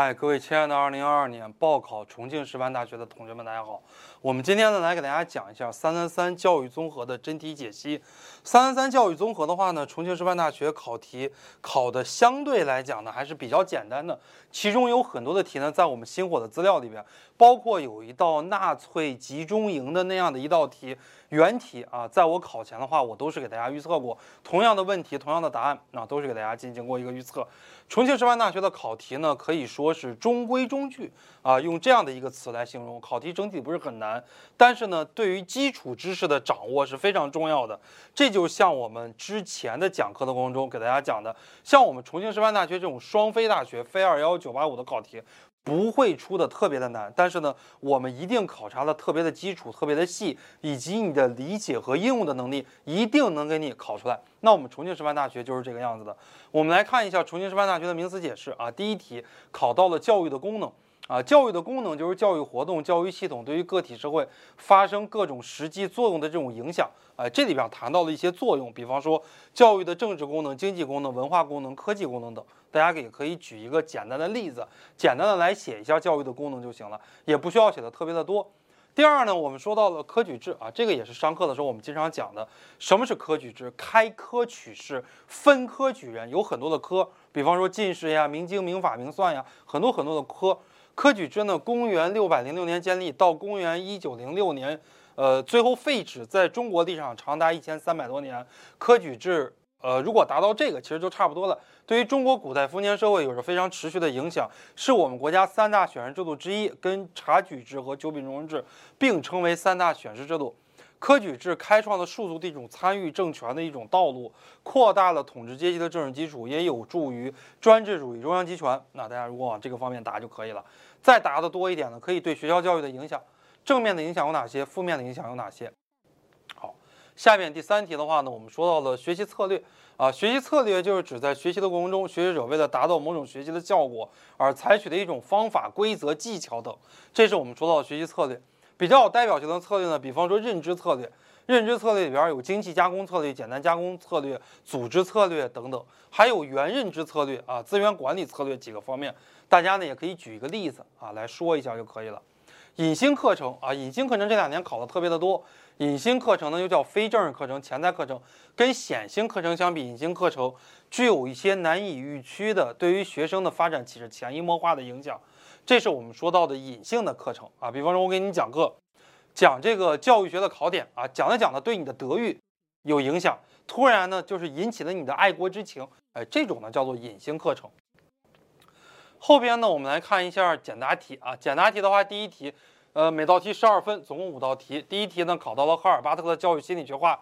嗨，各位亲爱的2022年报考重庆师范大学的同学们，大家好。我们今天呢来给大家讲一下三三三教育综合的真题解析。三三三教育综合的话呢，重庆师范大学考题考的相对来讲呢还是比较简单的，其中有很多的题呢在我们星火的资料里边，包括有一道纳粹集中营的那样的一道题。原题啊，在我考前的话，我都是给大家预测过同样的问题，同样的答案，那都是给大家进行过一个预测。重庆师范大学的考题呢，可以说是中规中矩啊，用这样的一个词来形容。考题整体不是很难，但是呢，对于基础知识的掌握是非常重要的。这就像我们之前的讲课的过程中给大家讲的，像我们重庆师范大学这种双非大学，非二幺九八五的考题。不会出的特别的难，但是呢，我们一定考察的特别的基础、特别的细，以及你的理解和应用的能力，一定能给你考出来。那我们重庆师范大学就是这个样子的。我们来看一下重庆师范大学的名词解释啊，第一题考到了教育的功能。啊，教育的功能就是教育活动、教育系统对于个体社会发生各种实际作用的这种影响。啊，这里边谈到了一些作用，比方说教育的政治功能、经济功能、文化功能、科技功能等。大家也可以举一个简单的例子，简单的来写一下教育的功能就行了，也不需要写的特别的多。第二呢，我们说到了科举制啊，这个也是上课的时候我们经常讲的。什么是科举制？开科取士，分科举人，有很多的科，比方说进士呀、明经、明法、明算呀，很多很多的科。科举制呢，公元六百零六年建立，到公元一九零六年，呃，最后废止，在中国历史上长达一千三百多年。科举制，呃，如果达到这个，其实就差不多了。对于中国古代封建社会有着非常持续的影响，是我们国家三大选人制度之一，跟察举制和九品中正制并称为三大选士制度。科举制开创了庶族的一种参与政权的一种道路，扩大了统治阶级的政治基础，也有助于专制主义中央集权。那大家如果往这个方面答就可以了。再答的多一点呢，可以对学校教育的影响，正面的影响有哪些？负面的影响有哪些？好，下面第三题的话呢，我们说到了学习策略啊，学习策略就是指在学习的过程中，学习者为了达到某种学习的效果而采取的一种方法、规则、技巧等，这是我们说到的学习策略。比较有代表性的策略呢，比方说认知策略，认知策略里边有精细加工策略、简单加工策略、组织策略等等，还有原认知策略啊、资源管理策略几个方面，大家呢也可以举一个例子啊来说一下就可以了。隐形课程啊，隐形课程这两年考的特别的多。隐形课程呢又叫非正式课程、潜在课程，跟显性课程相比，隐形课程具有一些难以预期的，对于学生的发展起着潜移默化的影响。这是我们说到的隐性的课程啊，比方说我给你讲课，讲这个教育学的考点啊，讲着讲着对你的德育有影响，突然呢就是引起了你的爱国之情，哎，这种呢叫做隐性课程。后边呢我们来看一下简答题啊，简答题的话，第一题，呃，每道题十二分，总共五道题。第一题呢考到了赫尔巴特的教育心理学化，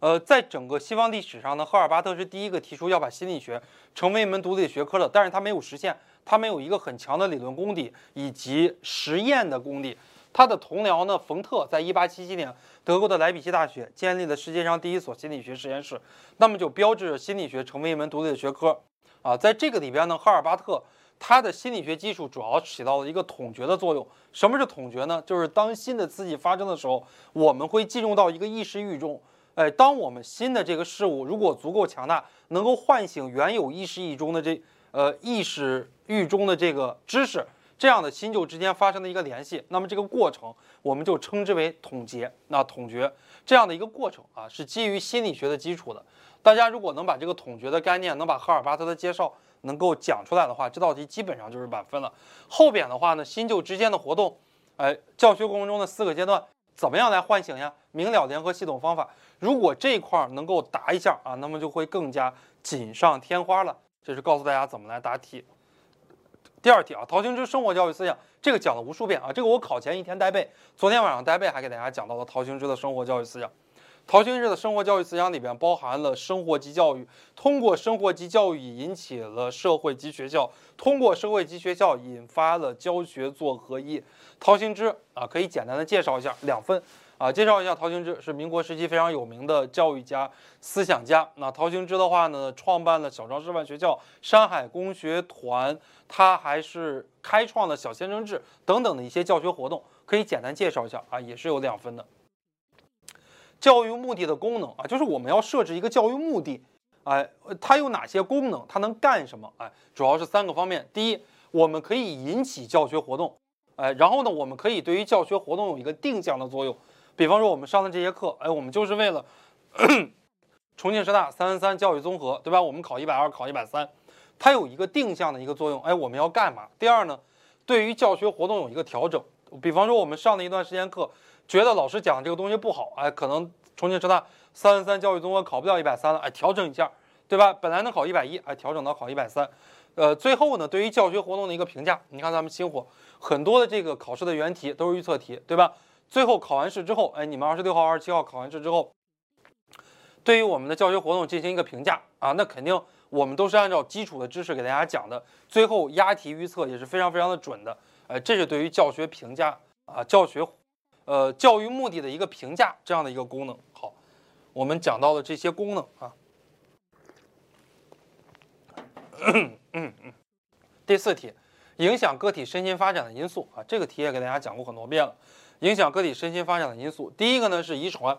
呃，在整个西方历史上呢，赫尔巴特是第一个提出要把心理学成为一门独立学科的，但是他没有实现。他们有一个很强的理论功底以及实验的功底。他的同僚呢，冯特在1877年德国的莱比锡大学建立了世界上第一所心理学实验室，那么就标志着心理学成为一门独立的学科。啊，在这个里边呢，赫尔巴特他的心理学基础主要起到了一个统觉的作用。什么是统觉呢？就是当新的刺激发生的时候，我们会进入到一个意识域中。哎，当我们新的这个事物如果足够强大，能够唤醒原有意识域中的这。呃，意识域中的这个知识，这样的新旧之间发生的一个联系，那么这个过程我们就称之为统结。那统觉这样的一个过程啊，是基于心理学的基础的。大家如果能把这个统觉的概念，能把赫尔巴特的介绍能够讲出来的话，这道题基本上就是满分了。后边的话呢，新旧之间的活动，哎，教学过程中的四个阶段，怎么样来唤醒呀？明了联合系统方法，如果这块能够答一下啊，那么就会更加锦上添花了。这是告诉大家怎么来答题。第二题啊，陶行知生活教育思想，这个讲了无数遍啊，这个我考前一天带背，昨天晚上带背还给大家讲到了陶行知的生活教育思想。陶行知的生活教育思想里边包含了生活及教育，通过生活及教育引起了社会及学校，通过社会及学校引发了教学做合一。陶行知啊，可以简单的介绍一下，两分。啊，介绍一下陶行知，是民国时期非常有名的教育家、思想家。那陶行知的话呢，创办了小庄师范学校、山海工学团，他还是开创了小先生制等等的一些教学活动，可以简单介绍一下啊，也是有两分的。教育目的的功能啊，就是我们要设置一个教育目的，哎，它有哪些功能？它能干什么？哎，主要是三个方面。第一，我们可以引起教学活动，哎，然后呢，我们可以对于教学活动有一个定向的作用。比方说，我们上的这些课，哎，我们就是为了 重庆师大三三三教育综合，对吧？我们考一百二，考一百三，它有一个定向的一个作用。哎，我们要干嘛？第二呢，对于教学活动有一个调整。比方说，我们上的一段时间课，觉得老师讲这个东西不好，哎，可能重庆师大三三三教育综合考不了一百三了，哎，调整一下，对吧？本来能考一百一，哎，调整到考一百三。呃，最后呢，对于教学活动的一个评价，你看咱们星火很多的这个考试的原题都是预测题，对吧？最后考完试之后，哎，你们二十六号、二十七号考完试之后，对于我们的教学活动进行一个评价啊，那肯定我们都是按照基础的知识给大家讲的，最后押题预测也是非常非常的准的，呃，这是对于教学评价啊，教学，呃，教育目的的一个评价这样的一个功能。好，我们讲到了这些功能啊，嗯嗯，第四题，影响个体身心发展的因素啊，这个题也给大家讲过很多遍了。影响个体身心发展的因素，第一个呢是遗传，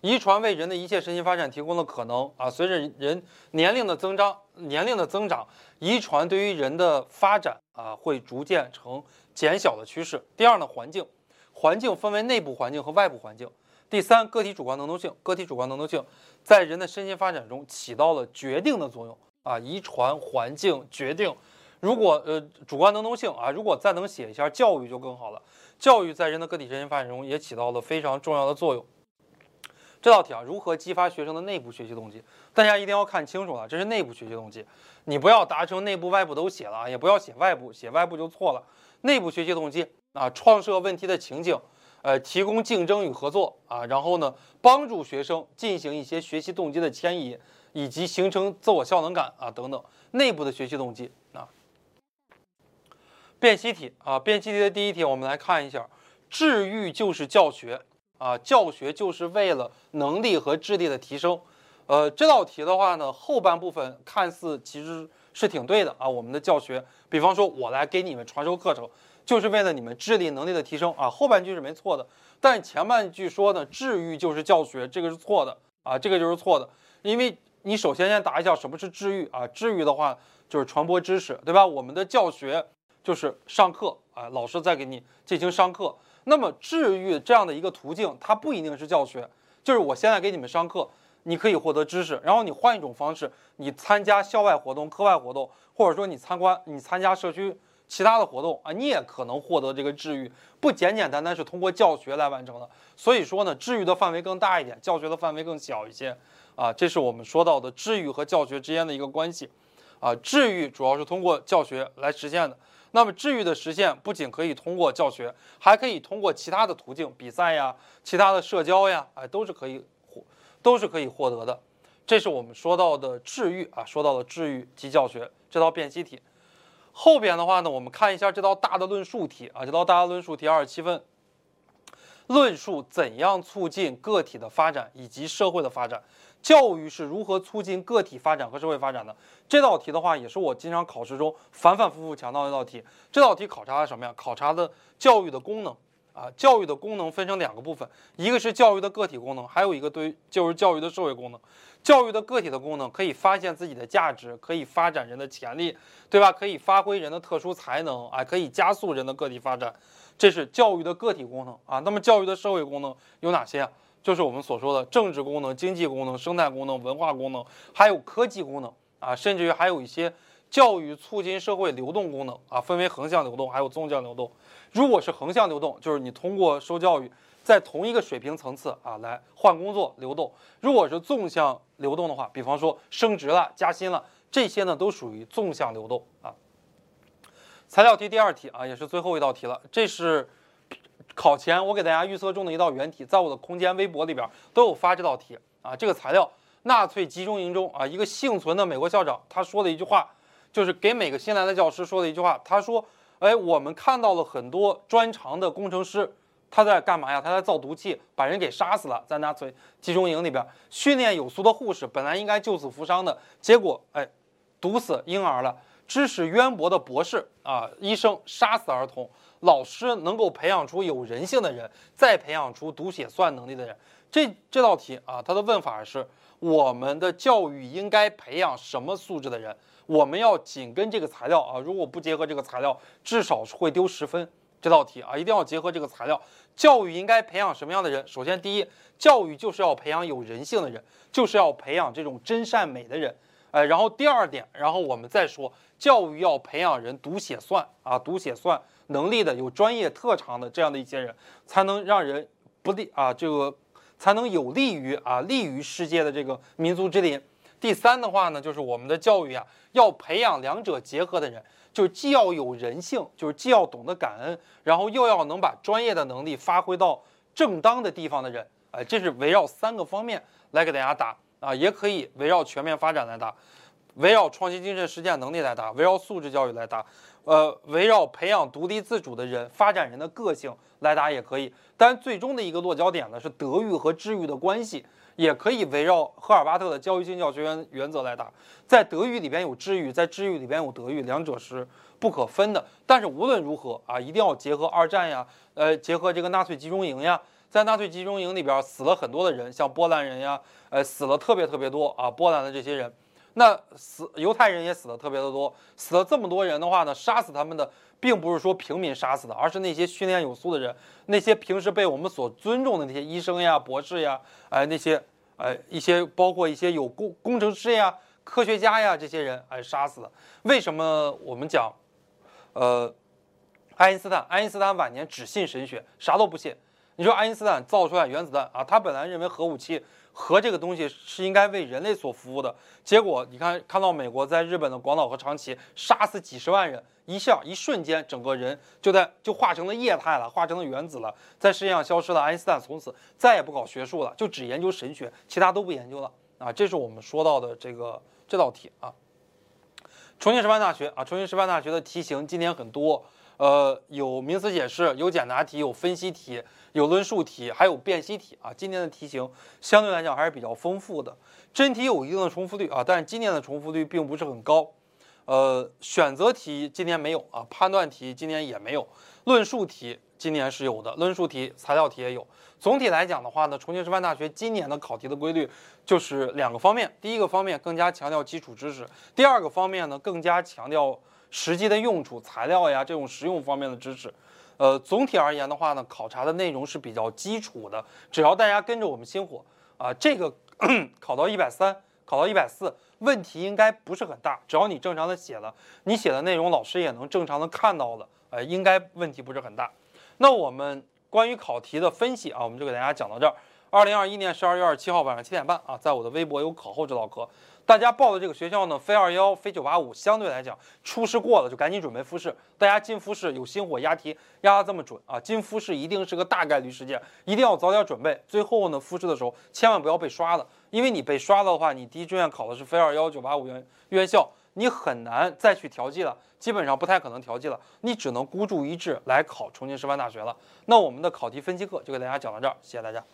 遗传为人的一切身心发展提供了可能啊。随着人年龄的增长，年龄的增长，遗传对于人的发展啊会逐渐呈减小的趋势。第二呢，环境，环境分为内部环境和外部环境。第三，个体主观能动性，个体主观能动性在人的身心发展中起到了决定的作用啊。遗传、环境、决定，如果呃主观能动性啊，如果再能写一下教育就更好了。教育在人的个体身心发展中也起到了非常重要的作用。这道题啊，如何激发学生的内部学习动机？大家一定要看清楚了，这是内部学习动机，你不要达成内部、外部都写了啊，也不要写外部，写外部就错了。内部学习动机啊，创设问题的情景，呃，提供竞争与合作啊，然后呢，帮助学生进行一些学习动机的迁移，以及形成自我效能感啊等等。内部的学习动机。辨析题啊，辨析题的第一题，我们来看一下，治愈就是教学啊，教学就是为了能力和智力的提升。呃，这道题的话呢，后半部分看似其实是挺对的啊，我们的教学，比方说我来给你们传授课程，就是为了你们智力能力的提升啊，后半句是没错的，但前半句说呢，治愈就是教学，这个是错的啊，这个就是错的，因为你首先先答一下什么是治愈啊，治愈的话就是传播知识，对吧？我们的教学。就是上课啊，老师在给你进行上课。那么治愈这样的一个途径，它不一定是教学，就是我现在给你们上课，你可以获得知识，然后你换一种方式，你参加校外活动、课外活动，或者说你参观、你参加社区其他的活动啊，你也可能获得这个治愈，不简简单单是通过教学来完成的。所以说呢，治愈的范围更大一点，教学的范围更小一些啊，这是我们说到的治愈和教学之间的一个关系啊。治愈主要是通过教学来实现的。那么治愈的实现不仅可以通过教学，还可以通过其他的途径，比赛呀、其他的社交呀，哎，都是可以获，都是可以获得的。这是我们说到的治愈啊，说到了治愈及教学这道辨析题。后边的话呢，我们看一下这道大的论述题啊，这道大的论述题二十七分，论述怎样促进个体的发展以及社会的发展。教育是如何促进个体发展和社会发展的？这道题的话，也是我经常考试中反反复复强调的一道题。这道题考察的什么呀？考察的教育的功能啊。教育的功能分成两个部分，一个是教育的个体功能，还有一个对就是教育的社会功能。教育的个体的功能可以发现自己的价值，可以发展人的潜力，对吧？可以发挥人的特殊才能啊，可以加速人的个体发展，这是教育的个体功能啊。那么教育的社会功能有哪些啊？就是我们所说的政治功能、经济功能、生态功能、文化功能，还有科技功能啊，甚至于还有一些教育促进社会流动功能啊，分为横向流动还有纵向流动。如果是横向流动，就是你通过受教育，在同一个水平层次啊来换工作流动；如果是纵向流动的话，比方说升职了、加薪了，这些呢都属于纵向流动啊。材料题第二题啊，也是最后一道题了，这是。考前我给大家预测中的一道原题，在我的空间微博里边都有发这道题啊。这个材料，纳粹集中营中啊，一个幸存的美国校长他说的一句话，就是给每个新来的教师说的一句话。他说：“哎，我们看到了很多专长的工程师，他在干嘛呀？他在造毒气，把人给杀死了。在纳粹集中营里边，训练有素的护士本来应该救死扶伤的，结果哎，毒死婴儿了。”知识渊博的博士啊，医生杀死儿童，老师能够培养出有人性的人，再培养出读写算能力的人。这这道题啊，它的问法是：我们的教育应该培养什么素质的人？我们要紧跟这个材料啊，如果不结合这个材料，至少是会丢十分。这道题啊，一定要结合这个材料。教育应该培养什么样的人？首先，第一，教育就是要培养有人性的人，就是要培养这种真善美的人。哎，然后第二点，然后我们再说，教育要培养人读写算啊，读写算能力的，有专业特长的这样的一些人，才能让人不利啊，这个才能有利于啊，利于世界的这个民族之林。第三的话呢，就是我们的教育啊，要培养两者结合的人，就是既要有人性，就是既要懂得感恩，然后又要能把专业的能力发挥到正当的地方的人。哎，这是围绕三个方面来给大家答。啊，也可以围绕全面发展来答，围绕创新精神实践能力来答，围绕素质教育来答，呃，围绕培养独立自主的人、发展人的个性来答也可以。但最终的一个落脚点呢是德育和智育的关系，也可以围绕赫尔巴特的教育性教学原原则来答。在德育里边有智育，在智育里边有德育，两者是不可分的。但是无论如何啊，一定要结合二战呀，呃，结合这个纳粹集中营呀。在纳粹集中营里边死了很多的人，像波兰人呀，呃，死了特别特别多啊，波兰的这些人，那死犹太人也死的特别的多，死了这么多人的话呢，杀死他们的并不是说平民杀死的，而是那些训练有素的人，那些平时被我们所尊重的那些医生呀、博士呀，哎，那些，哎，一些包括一些有工工程师呀、科学家呀这些人，哎，杀死的。为什么我们讲，呃，爱因斯坦，爱因斯坦晚年只信神学，啥都不信。你说爱因斯坦造出来原子弹啊，他本来认为核武器、核这个东西是应该为人类所服务的，结果你看看到美国在日本的广岛和长崎杀死几十万人，一下一瞬间整个人就在就化成了液态了，化成了原子了，在世界上消失了。爱因斯坦从此再也不搞学术了，就只研究神学，其他都不研究了啊。这是我们说到的这个这道题啊。重庆师范大学啊，重庆师范大学的题型今年很多。呃，有名词解释，有简答题，有分析题，有论述题，还有辨析题啊。今年的题型相对来讲还是比较丰富的，真题有一定的重复率啊，但是今年的重复率并不是很高。呃，选择题今年没有啊，判断题今年也没有，论述题今年是有的，论述题、材料题也有。总体来讲的话呢，重庆师范大学今年的考题的规律就是两个方面，第一个方面更加强调基础知识，第二个方面呢更加强调。实际的用处、材料呀，这种实用方面的知识，呃，总体而言的话呢，考察的内容是比较基础的。只要大家跟着我们星火啊，这个 考到一百三，考到一百四，问题应该不是很大。只要你正常的写了，你写的内容老师也能正常的看到了，呃，应该问题不是很大。那我们关于考题的分析啊，我们就给大家讲到这儿。二零二一年十二月二十七号晚上七点半啊，在我的微博有考后指导课。大家报的这个学校呢，非二幺，非九八五，相对来讲初试过了就赶紧准备复试。大家进复试有心火押题押的这么准啊，进复试一定是个大概率事件，一定要早点准备。最后呢，复试的时候千万不要被刷了，因为你被刷了的话，你第一志愿考的是非二幺九八五院院校，你很难再去调剂了，基本上不太可能调剂了，你只能孤注一掷来考重庆师范大学了。那我们的考题分析课就给大家讲到这儿，谢谢大家。